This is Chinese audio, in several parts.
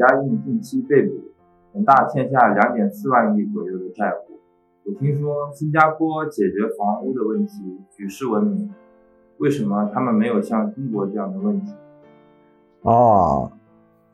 家印近期被捕，恒大欠下两点四万亿左右的债务。我听说新加坡解决房屋的问题举世闻名，为什么他们没有像中国这样的问题？哦，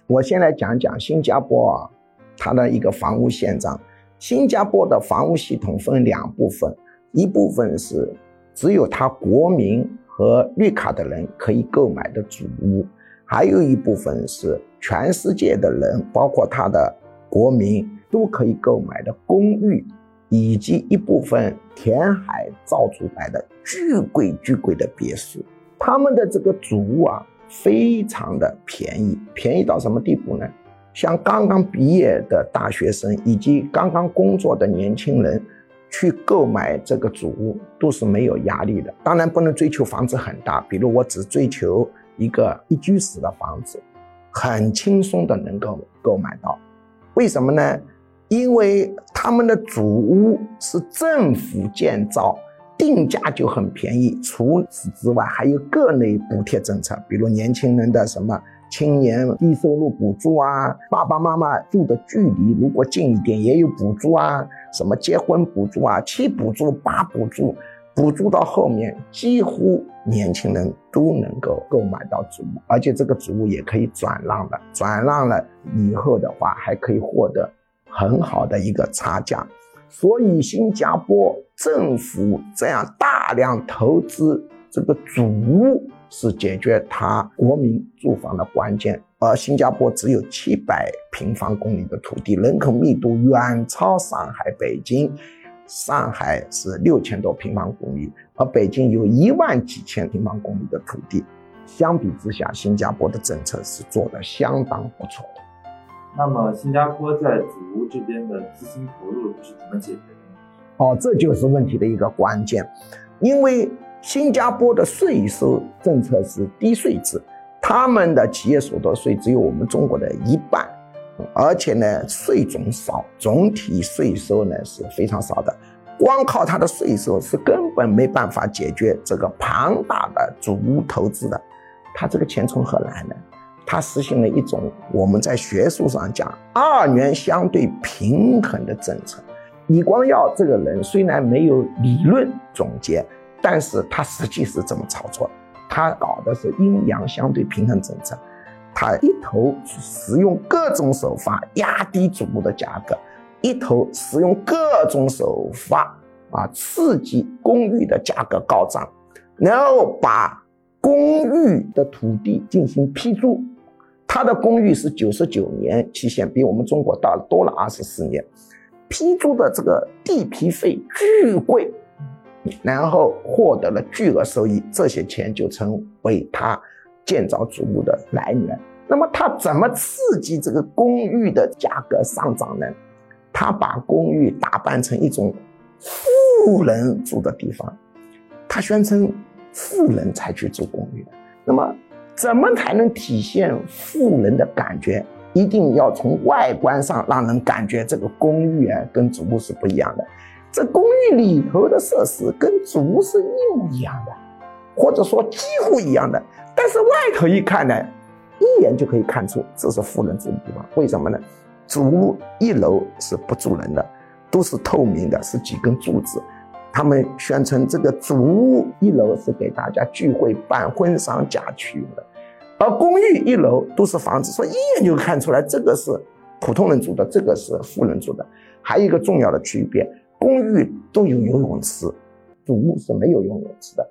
我先来讲讲新加坡啊，它的一个房屋现状。新加坡的房屋系统分两部分，一部分是只有他国民和绿卡的人可以购买的主屋，还有一部分是全世界的人，包括他的国民都可以购买的公寓，以及一部分填海造出来的巨贵巨贵的别墅。他们的这个主屋啊，非常的便宜，便宜到什么地步呢？像刚刚毕业的大学生以及刚刚工作的年轻人，去购买这个主屋都是没有压力的。当然不能追求房子很大，比如我只追求一个一居室的房子，很轻松的能够购买到。为什么呢？因为他们的主屋是政府建造，定价就很便宜。除此之外，还有各类补贴政策，比如年轻人的什么。青年低收入补助啊，爸爸妈妈住的距离如果近一点也有补助啊，什么结婚补助啊，七补助八补助，补助到后面几乎年轻人都能够购买到主屋，而且这个主屋也可以转让的，转让了以后的话还可以获得很好的一个差价，所以新加坡政府这样大量投资这个主屋。是解决他国民住房的关键，而新加坡只有七百平方公里的土地，人口密度远超上海、北京。上海是六千多平方公里，而北京有一万几千平方公里的土地。相比之下，新加坡的政策是做得相当不错的。那么，新加坡在主屋这边的资金投入是怎么解决的？哦，这就是问题的一个关键，因为。新加坡的税收政策是低税制，他们的企业所得税只有我们中国的一半，而且呢税种少，总体税收呢是非常少的。光靠它的税收是根本没办法解决这个庞大的主屋投资的。他这个钱从何来呢？他实行了一种我们在学术上讲二元相对平衡的政策。李光耀这个人虽然没有理论总结。但是他实际是这么操作，他搞的是阴阳相对平衡政策，他一头去使用各种手法压低主屋的价格，一头使用各种手法啊刺激公寓的价格高涨，然后把公寓的土地进行批租，他的公寓是九十九年期限，比我们中国大多了二十四年，批租的这个地皮费巨贵。然后获得了巨额收益，这些钱就成为他建造主屋的来源。那么他怎么刺激这个公寓的价格上涨呢？他把公寓打扮成一种富人住的地方，他宣称富人才去住公寓。那么怎么才能体现富人的感觉？一定要从外观上让人感觉这个公寓啊跟主屋是不一样的。这公寓里头的设施跟主屋是一模一样的，或者说几乎一样的，但是外头一看呢，一眼就可以看出这是富人住的地方。为什么呢？主屋一楼是不住人的，都是透明的，是几根柱子。他们宣称这个主屋一楼是给大家聚会办婚丧嫁娶用的，而公寓一楼都是房子，所以一眼就看出来这个是普通人住的，这个是富人住的。还有一个重要的区别。公寓都有游泳池，主屋是没有游泳池的。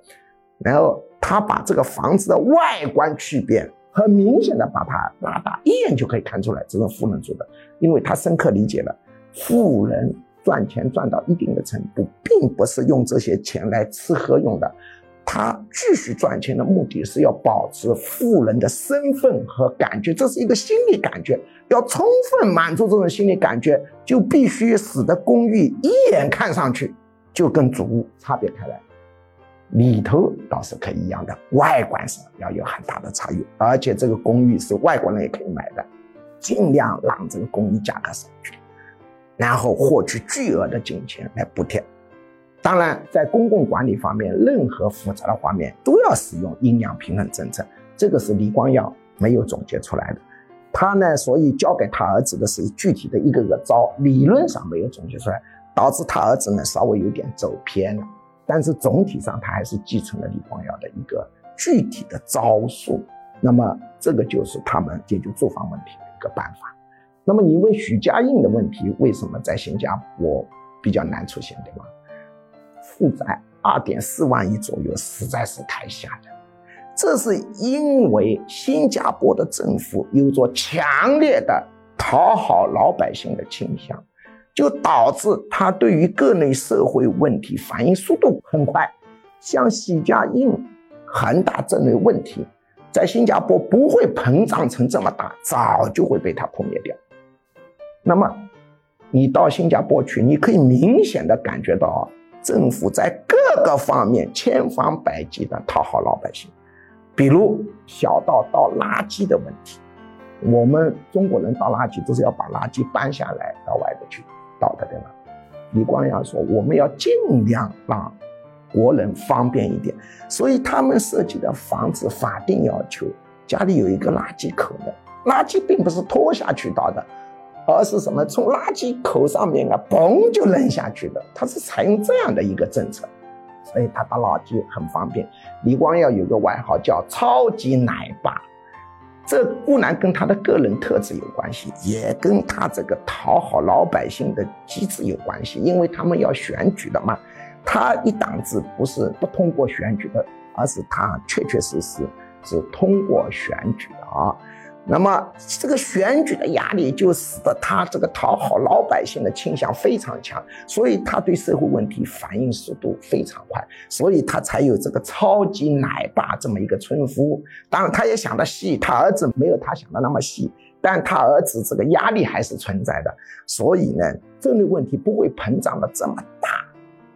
然后他把这个房子的外观区别很明显的把它拉大，一眼就可以看出来这是富人住的，因为他深刻理解了富人赚钱赚到一定的程度，并不是用这些钱来吃喝用的。他继续赚钱的目的是要保持富人的身份和感觉，这是一个心理感觉。要充分满足这种心理感觉，就必须使得公寓一眼看上去就跟主屋差别开来。里头倒是可以一样的，外观上要有很大的差异。而且这个公寓是外国人也可以买的，尽量让这个公寓价格上去，然后获取巨额的金钱来补贴。当然，在公共管理方面，任何复杂的方面都要使用阴阳平衡政策。这个是李光耀没有总结出来的，他呢，所以交给他儿子的是具体的一个个招，理论上没有总结出来，导致他儿子呢稍微有点走偏了。但是总体上，他还是继承了李光耀的一个具体的招数。那么，这个就是他们解决住房问题的一个办法。那么，你问许家印的问题，为什么在新加坡比较难出现，对吗？负债二点四万亿左右，实在是太吓人。这是因为新加坡的政府有着强烈的讨好老百姓的倾向，就导致他对于各类社会问题反应速度很快。像许家印、恒大这类问题，在新加坡不会膨胀成这么大，早就会被他扑灭掉。那么，你到新加坡去，你可以明显的感觉到，政府在各个方面千方百计的讨好老百姓。比如小到倒垃圾的问题，我们中国人倒垃圾都是要把垃圾搬下来到外头去倒的，对吗？李光耀说，我们要尽量让国人方便一点，所以他们设计的房子法定要求家里有一个垃圾口的，垃圾并不是拖下去倒的，而是什么从垃圾口上面啊嘣就扔下去的，它是采用这样的一个政策。所以他倒垃圾很方便。李光耀有个外号叫“超级奶爸”，这固然跟他的个人特质有关系，也跟他这个讨好老百姓的机制有关系。因为他们要选举的嘛，他一党制不是不通过选举的，而是他确确实实是通过选举啊。那么这个选举的压力就使得他这个讨好老百姓的倾向非常强，所以他对社会问题反应速度非常快，所以他才有这个超级奶爸这么一个称呼。当然，他也想的细，他儿子没有他想的那么细，但他儿子这个压力还是存在的，所以呢，这类问题不会膨胀的这么大，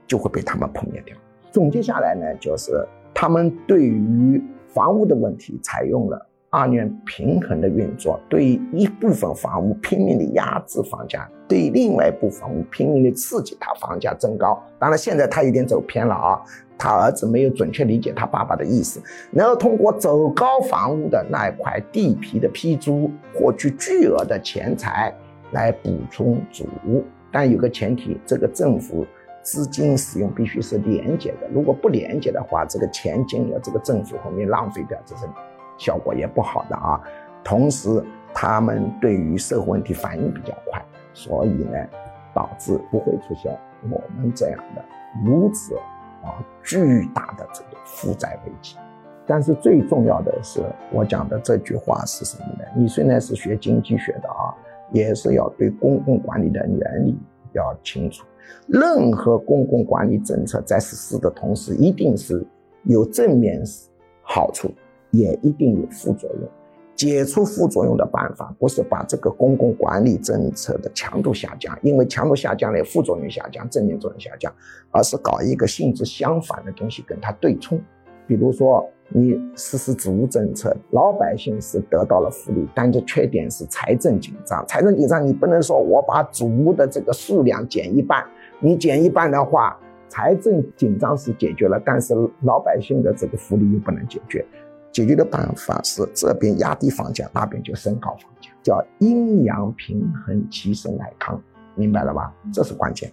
就会被他们扑灭掉。总结下来呢，就是他们对于房屋的问题采用了。二元平衡的运作，对于一部分房屋拼命的压制房价，对另外一部分房屋拼命的刺激它房价增高。当然，现在他有点走偏了啊，他儿子没有准确理解他爸爸的意思，然后通过走高房屋的那一块地皮的批租，获取巨额的钱财来补充祖屋。但有个前提，这个政府资金使用必须是廉洁的，如果不廉洁的话，这个钱进了这个政府后面浪费掉，这是。效果也不好的啊，同时他们对于社会问题反应比较快，所以呢，导致不会出现我们这样的如此啊巨大的这个负债危机。但是最重要的是，我讲的这句话是什么呢？你虽然是学经济学的啊，也是要对公共管理的原理要清楚。任何公共管理政策在实施的同时，一定是有正面好处。也一定有副作用，解除副作用的办法不是把这个公共管理政策的强度下降，因为强度下降了，副作用下降，正面作用下降，而是搞一个性质相反的东西跟它对冲。比如说，你实施租屋政策，老百姓是得到了福利，但这缺点是财政紧张。财政紧张，你不能说我把租屋的这个数量减一半，你减一半的话，财政紧张是解决了，但是老百姓的这个福利又不能解决。解决的办法是这边压低房价，那边就升高房价，叫阴阳平衡，其生乃康，明白了吧？这是关键。